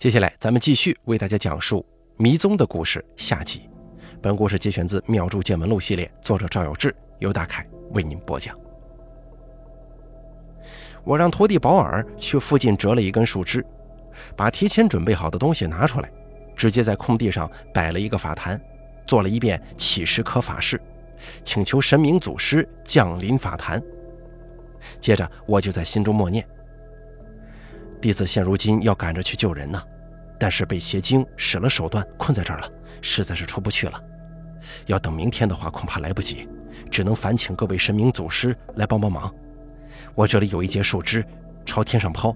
接下来，咱们继续为大家讲述迷踪的故事下集。本故事节选自《妙著见闻录》系列，作者赵有志，由大凯为您播讲。我让徒弟保尔去附近折了一根树枝，把提前准备好的东西拿出来，直接在空地上摆了一个法坛，做了一遍起誓科法事，请求神明祖师降临法坛。接着，我就在心中默念。弟子现如今要赶着去救人呢，但是被邪精使了手段困在这儿了，实在是出不去了。要等明天的话，恐怕来不及，只能烦请各位神明祖师来帮帮忙。我这里有一截树枝，朝天上抛，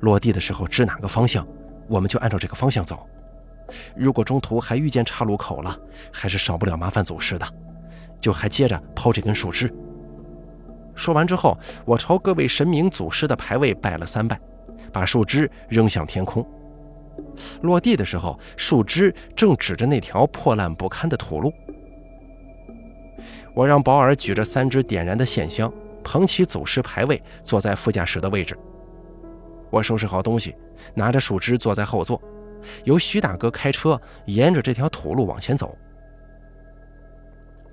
落地的时候指哪个方向，我们就按照这个方向走。如果中途还遇见岔路口了，还是少不了麻烦祖师的，就还接着抛这根树枝。说完之后，我朝各位神明祖师的牌位拜了三拜。把树枝扔向天空，落地的时候，树枝正指着那条破烂不堪的土路。我让保尔举着三支点燃的线香，捧起祖师牌位，坐在副驾驶的位置。我收拾好东西，拿着树枝坐在后座，由徐大哥开车沿着这条土路往前走。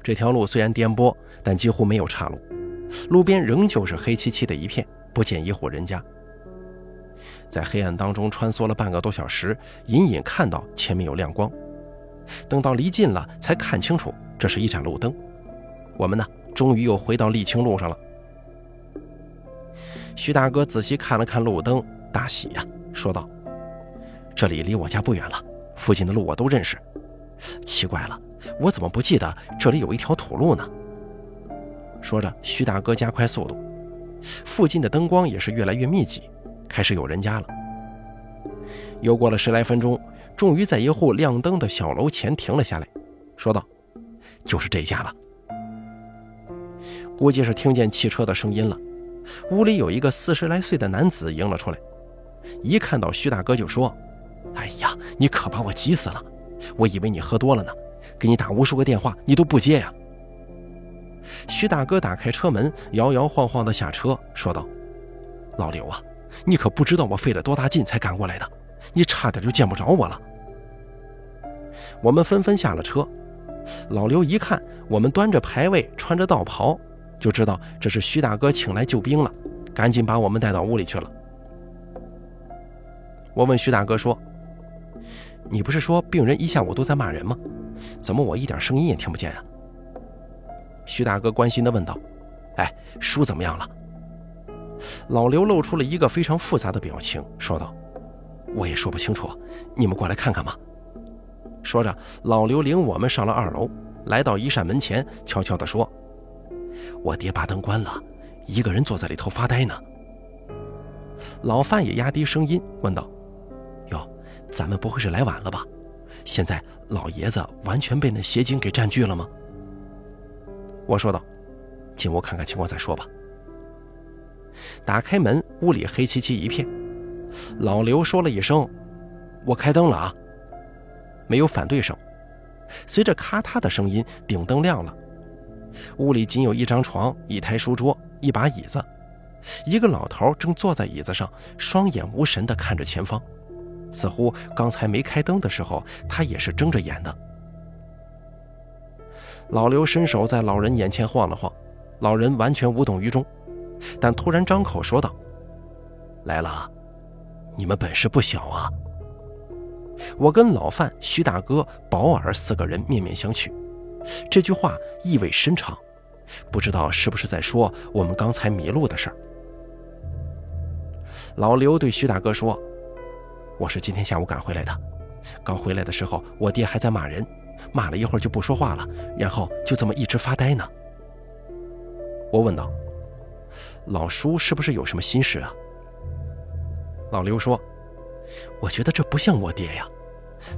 这条路虽然颠簸，但几乎没有岔路，路边仍旧是黑漆漆的一片，不见一户人家。在黑暗当中穿梭了半个多小时，隐隐看到前面有亮光。等到离近了，才看清楚这是一盏路灯。我们呢，终于又回到沥青路上了。徐大哥仔细看了看路灯，大喜呀，说道：“这里离我家不远了，附近的路我都认识。奇怪了，我怎么不记得这里有一条土路呢？”说着，徐大哥加快速度，附近的灯光也是越来越密集。开始有人家了。又过了十来分钟，终于在一户亮灯的小楼前停了下来，说道：“就是这家了。”估计是听见汽车的声音了，屋里有一个四十来岁的男子迎了出来，一看到徐大哥就说：“哎呀，你可把我急死了！我以为你喝多了呢，给你打无数个电话，你都不接呀。”徐大哥打开车门，摇摇晃晃地下车，说道：“老刘啊。”你可不知道我费了多大劲才赶过来的，你差点就见不着我了。我们纷纷下了车，老刘一看我们端着牌位，穿着道袍，就知道这是徐大哥请来救兵了，赶紧把我们带到屋里去了。我问徐大哥说：“你不是说病人一下午都在骂人吗？怎么我一点声音也听不见啊？”徐大哥关心地问道：“哎，书怎么样了？”老刘露出了一个非常复杂的表情，说道：“我也说不清楚，你们过来看看吧。”说着，老刘领我们上了二楼，来到一扇门前，悄悄地说：“我爹把灯关了，一个人坐在里头发呆呢。”老范也压低声音问道：“哟，咱们不会是来晚了吧？现在老爷子完全被那邪精给占据了吗？”我说道：“进屋看看情况再说吧。”打开门，屋里黑漆漆一片。老刘说了一声：“我开灯了啊。”没有反对声。随着咔嗒的声音，顶灯亮了。屋里仅有一张床、一台书桌、一把椅子。一个老头正坐在椅子上，双眼无神地看着前方，似乎刚才没开灯的时候，他也是睁着眼的。老刘伸手在老人眼前晃了晃，老人完全无动于衷。但突然张口说道：“来了，你们本事不小啊！”我跟老范、徐大哥、保尔四个人面面相觑，这句话意味深长，不知道是不是在说我们刚才迷路的事儿。老刘对徐大哥说：“我是今天下午赶回来的，刚回来的时候，我爹还在骂人，骂了一会儿就不说话了，然后就这么一直发呆呢。”我问道。老叔是不是有什么心事啊？老刘说：“我觉得这不像我爹呀，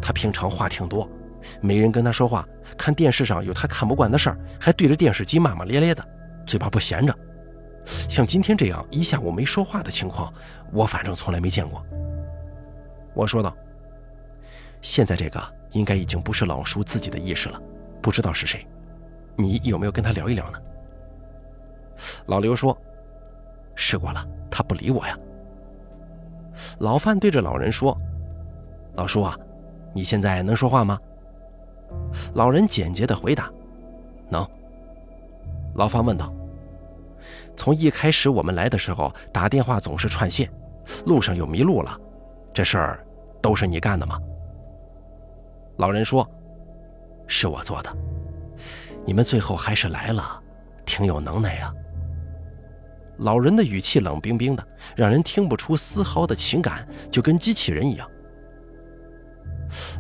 他平常话挺多，没人跟他说话，看电视上有他看不惯的事儿，还对着电视机骂骂咧咧的，嘴巴不闲着。像今天这样一下午没说话的情况，我反正从来没见过。”我说道：“现在这个应该已经不是老叔自己的意识了，不知道是谁，你有没有跟他聊一聊呢？”老刘说。试过了，他不理我呀。老范对着老人说：“老叔啊，你现在能说话吗？”老人简洁的回答：“能。”老范问道：“从一开始我们来的时候打电话总是串线，路上又迷路了，这事儿都是你干的吗？”老人说：“是我做的。你们最后还是来了，挺有能耐呀。”老人的语气冷冰冰的，让人听不出丝毫的情感，就跟机器人一样。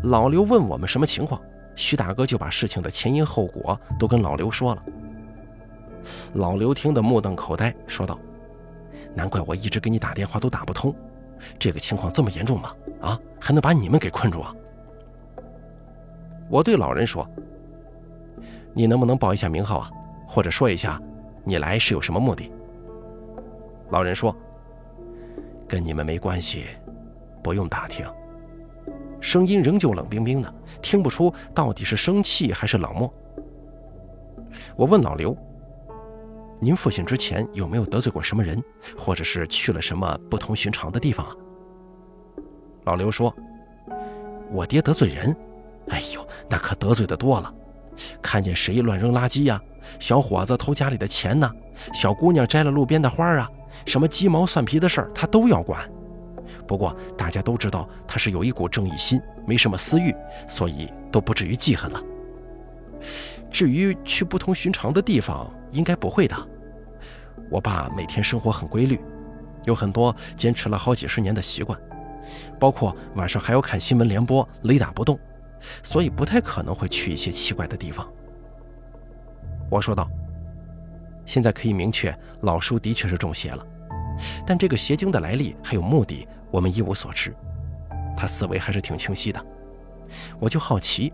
老刘问我们什么情况，徐大哥就把事情的前因后果都跟老刘说了。老刘听得目瞪口呆，说道：“难怪我一直给你打电话都打不通，这个情况这么严重吗？啊，还能把你们给困住啊？”我对老人说：“你能不能报一下名号啊，或者说一下，你来是有什么目的？”老人说：“跟你们没关系，不用打听。”声音仍旧冷冰冰的，听不出到底是生气还是冷漠。我问老刘：“您父亲之前有没有得罪过什么人，或者是去了什么不同寻常的地方啊？”老刘说：“我爹得罪人？哎呦，那可得罪的多了。看见谁乱扔垃圾呀，小伙子偷家里的钱呢，小姑娘摘了路边的花啊。”什么鸡毛蒜皮的事儿，他都要管。不过大家都知道他是有一股正义心，没什么私欲，所以都不至于记恨了。至于去不同寻常的地方，应该不会的。我爸每天生活很规律，有很多坚持了好几十年的习惯，包括晚上还要看新闻联播，雷打不动，所以不太可能会去一些奇怪的地方。我说道。现在可以明确，老叔的确是中邪了，但这个邪精的来历还有目的，我们一无所知。他思维还是挺清晰的，我就好奇，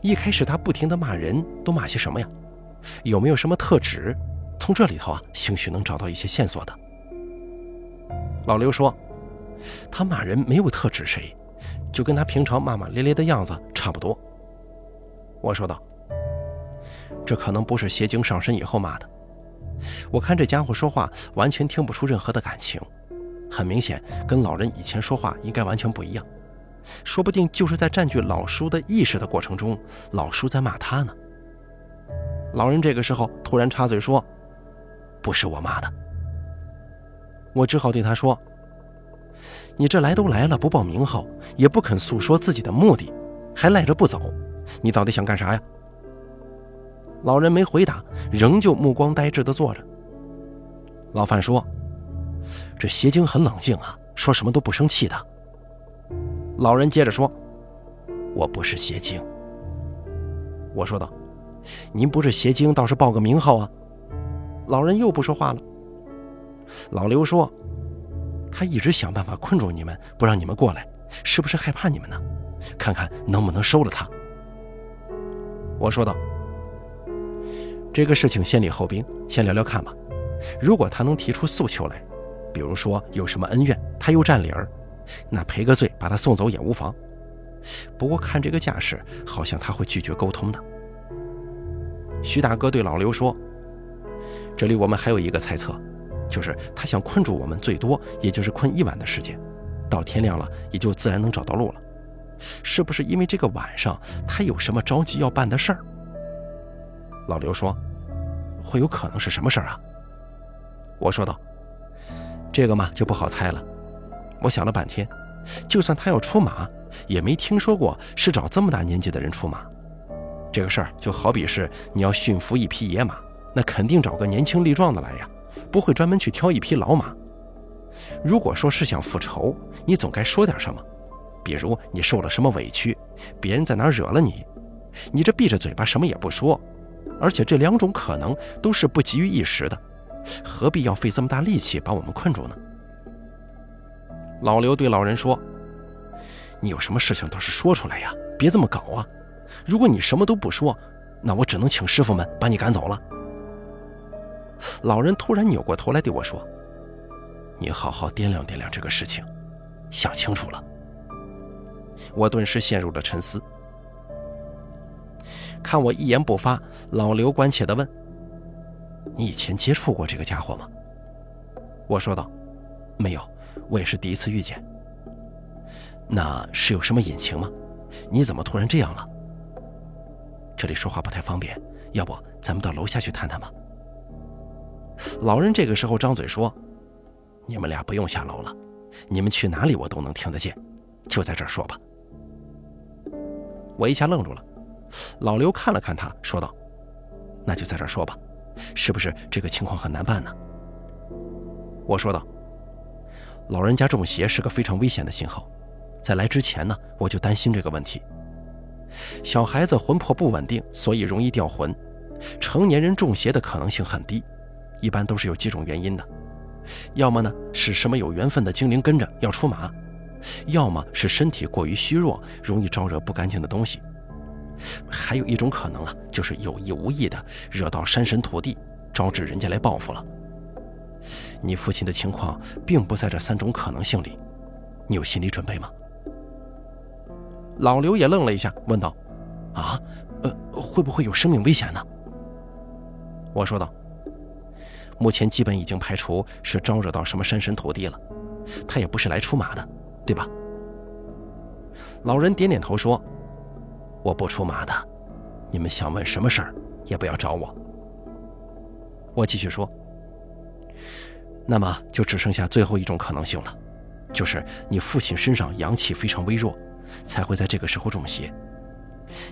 一开始他不停的骂人，都骂些什么呀？有没有什么特指？从这里头啊，兴许能找到一些线索的。老刘说，他骂人没有特指谁，就跟他平常骂骂咧咧的样子差不多。我说道，这可能不是邪精上身以后骂的。我看这家伙说话完全听不出任何的感情，很明显跟老人以前说话应该完全不一样，说不定就是在占据老叔的意识的过程中，老叔在骂他呢。老人这个时候突然插嘴说：“不是我骂的。”我只好对他说：“你这来都来了，不报名号，也不肯诉说自己的目的，还赖着不走，你到底想干啥呀？”老人没回答，仍旧目光呆滞地坐着。老范说：“这邪精很冷静啊，说什么都不生气的。”老人接着说：“我不是邪精。”我说道：“您不是邪精，倒是报个名号啊。”老人又不说话了。老刘说：“他一直想办法困住你们，不让你们过来，是不是害怕你们呢？看看能不能收了他。”我说道。这个事情先礼后兵，先聊聊看吧。如果他能提出诉求来，比如说有什么恩怨，他又占理儿，那赔个罪，把他送走也无妨。不过看这个架势，好像他会拒绝沟通的。徐大哥对老刘说：“这里我们还有一个猜测，就是他想困住我们，最多也就是困一晚的时间，到天亮了也就自然能找到路了。是不是因为这个晚上他有什么着急要办的事儿？”老刘说。会有可能是什么事儿啊？我说道：“这个嘛，就不好猜了。我想了半天，就算他要出马，也没听说过是找这么大年纪的人出马。这个事儿就好比是你要驯服一匹野马，那肯定找个年轻力壮的来呀，不会专门去挑一匹老马。如果说是想复仇，你总该说点什么，比如你受了什么委屈，别人在哪儿惹了你，你这闭着嘴巴什么也不说。”而且这两种可能都是不急于一时的，何必要费这么大力气把我们困住呢？老刘对老人说：“你有什么事情倒是说出来呀，别这么搞啊！如果你什么都不说，那我只能请师傅们把你赶走了。”老人突然扭过头来对我说：“你好好掂量掂量这个事情，想清楚了。”我顿时陷入了沉思。看我一言不发，老刘关切地问：“你以前接触过这个家伙吗？”我说道：“没有，我也是第一次遇见。”那是有什么隐情吗？你怎么突然这样了？这里说话不太方便，要不咱们到楼下去谈谈吧。老人这个时候张嘴说：“你们俩不用下楼了，你们去哪里我都能听得见，就在这儿说吧。”我一下愣住了，老刘看了看他，说道：“那就在这儿说吧，是不是这个情况很难办呢？”我说道：“老人家中邪是个非常危险的信号，在来之前呢，我就担心这个问题。小孩子魂魄不稳定，所以容易掉魂；成年人中邪的可能性很低，一般都是有几种原因的，要么呢是什么有缘分的精灵跟着要出马。”要么是身体过于虚弱，容易招惹不干净的东西；还有一种可能啊，就是有意无意的惹到山神土地，招致人家来报复了。你父亲的情况并不在这三种可能性里，你有心理准备吗？老刘也愣了一下，问道：“啊，呃，会不会有生命危险呢？”我说道：“目前基本已经排除是招惹到什么山神土地了，他也不是来出马的。”对吧？老人点点头说：“我不出马的，你们想问什么事儿也不要找我。”我继续说：“那么就只剩下最后一种可能性了，就是你父亲身上阳气非常微弱，才会在这个时候中邪。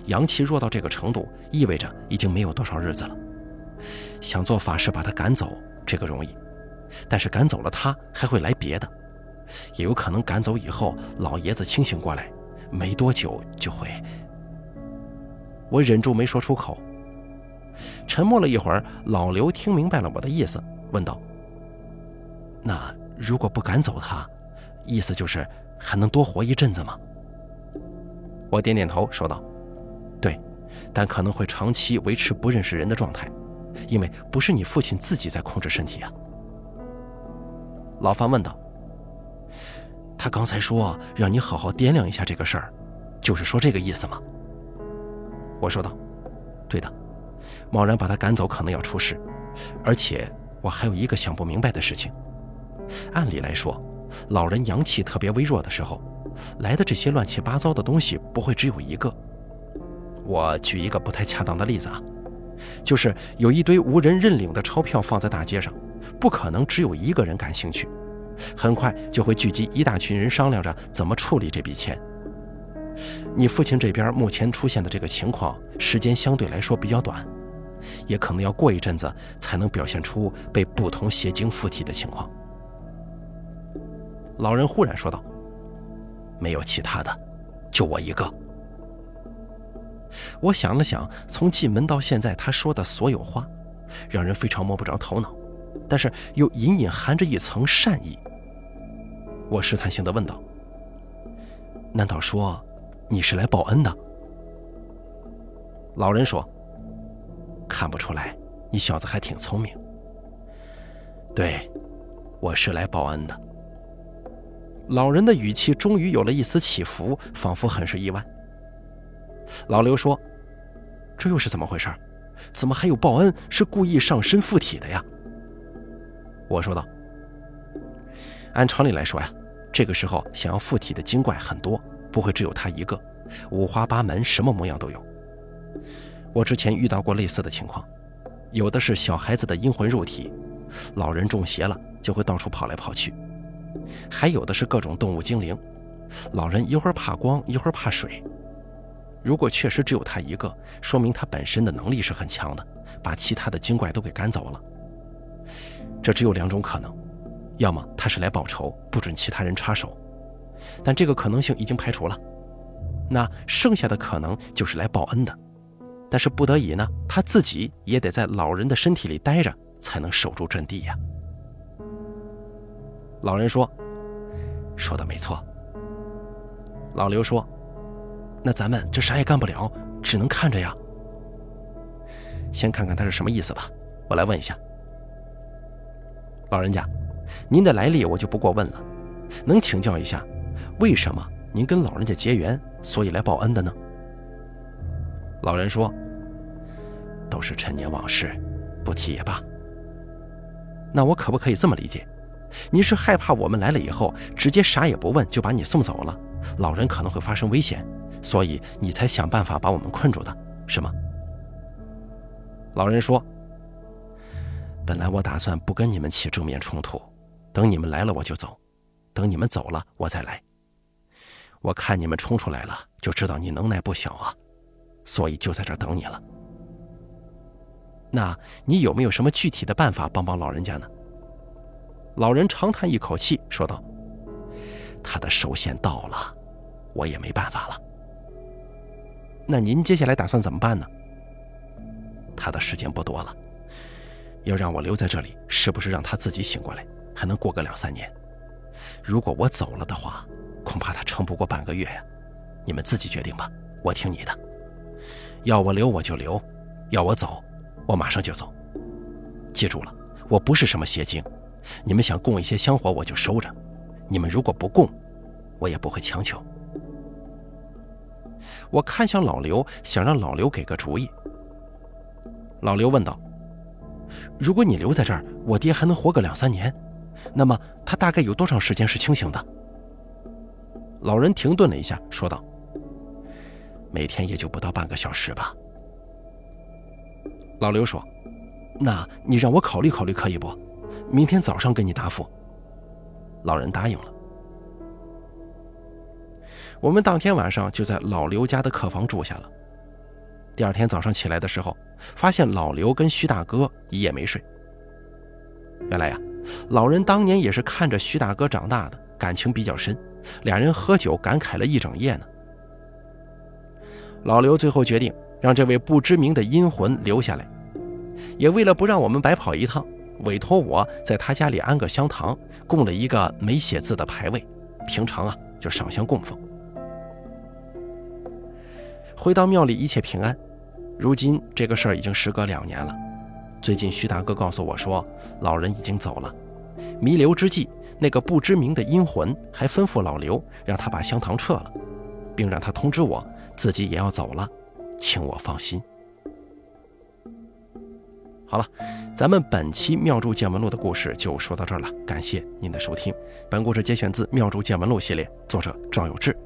阳气弱到这个程度，意味着已经没有多少日子了。想做法事把他赶走，这个容易，但是赶走了他，还会来别的。”也有可能赶走以后，老爷子清醒过来，没多久就会。我忍住没说出口。沉默了一会儿，老刘听明白了我的意思，问道：“那如果不赶走他，意思就是还能多活一阵子吗？”我点点头，说道：“对，但可能会长期维持不认识人的状态，因为不是你父亲自己在控制身体啊。”老范问道。他刚才说让你好好掂量一下这个事儿，就是说这个意思吗？我说道：“对的，贸然把他赶走可能要出事，而且我还有一个想不明白的事情。按理来说，老人阳气特别微弱的时候，来的这些乱七八糟的东西不会只有一个。我举一个不太恰当的例子啊，就是有一堆无人认领的钞票放在大街上，不可能只有一个人感兴趣。”很快就会聚集一大群人商量着怎么处理这笔钱。你父亲这边目前出现的这个情况，时间相对来说比较短，也可能要过一阵子才能表现出被不同邪精附体的情况。老人忽然说道：“没有其他的，就我一个。”我想了想，从进门到现在他说的所有话，让人非常摸不着头脑，但是又隐隐含着一层善意。我试探性的问道：“难道说你是来报恩的？”老人说：“看不出来，你小子还挺聪明。”“对，我是来报恩的。”老人的语气终于有了一丝起伏，仿佛很是意外。老刘说：“这又是怎么回事？怎么还有报恩是故意上身附体的呀？”我说道。按常理来说呀，这个时候想要附体的精怪很多，不会只有他一个，五花八门，什么模样都有。我之前遇到过类似的情况，有的是小孩子的阴魂入体，老人中邪了就会到处跑来跑去；还有的是各种动物精灵，老人一会儿怕光，一会儿怕水。如果确实只有他一个，说明他本身的能力是很强的，把其他的精怪都给赶走了。这只有两种可能。要么他是来报仇，不准其他人插手，但这个可能性已经排除了。那剩下的可能就是来报恩的，但是不得已呢，他自己也得在老人的身体里待着，才能守住阵地呀。老人说：“说的没错。”老刘说：“那咱们这啥也干不了，只能看着呀。先看看他是什么意思吧，我来问一下，老人家。”您的来历我就不过问了，能请教一下，为什么您跟老人家结缘，所以来报恩的呢？老人说：“都是陈年往事，不提也罢。”那我可不可以这么理解？您是害怕我们来了以后，直接啥也不问就把你送走了，老人可能会发生危险，所以你才想办法把我们困住的，是吗？”老人说：“本来我打算不跟你们起正面冲突，等你们来了我就走，等你们走了我再来。我看你们冲出来了，就知道你能耐不小啊，所以就在这等你了。那你有没有什么具体的办法帮帮老人家呢？”老人长叹一口气，说道：“他的寿限到了，我也没办法了。那您接下来打算怎么办呢？”他的时间不多了，要让我留在这里，是不是让他自己醒过来，还能过个两三年？如果我走了的话，恐怕他撑不过半个月呀。你们自己决定吧，我听你的。要我留我就留，要我走，我马上就走。记住了，我不是什么邪精。你们想供一些香火，我就收着；你们如果不供，我也不会强求。我看向老刘，想让老刘给个主意。老刘问道：“如果你留在这儿，我爹还能活个两三年，那么他大概有多长时间是清醒的？”老人停顿了一下，说道：“每天也就不到半个小时吧。”老刘说：“那你让我考虑考虑，可以不？”明天早上给你答复。老人答应了。我们当天晚上就在老刘家的客房住下了。第二天早上起来的时候，发现老刘跟徐大哥一夜没睡。原来呀，老人当年也是看着徐大哥长大的，感情比较深，俩人喝酒感慨了一整夜呢。老刘最后决定让这位不知名的阴魂留下来，也为了不让我们白跑一趟。委托我在他家里安个香堂，供了一个没写字的牌位，平常啊就上香供奉。回到庙里一切平安，如今这个事儿已经时隔两年了。最近徐大哥告诉我说，老人已经走了。弥留之际，那个不知名的阴魂还吩咐老刘让他把香堂撤了，并让他通知我自己也要走了，请我放心。好了，咱们本期《妙祝见闻录》的故事就说到这儿了，感谢您的收听。本故事节选自《妙祝见闻录》系列，作者赵有志。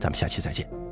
咱们下期再见。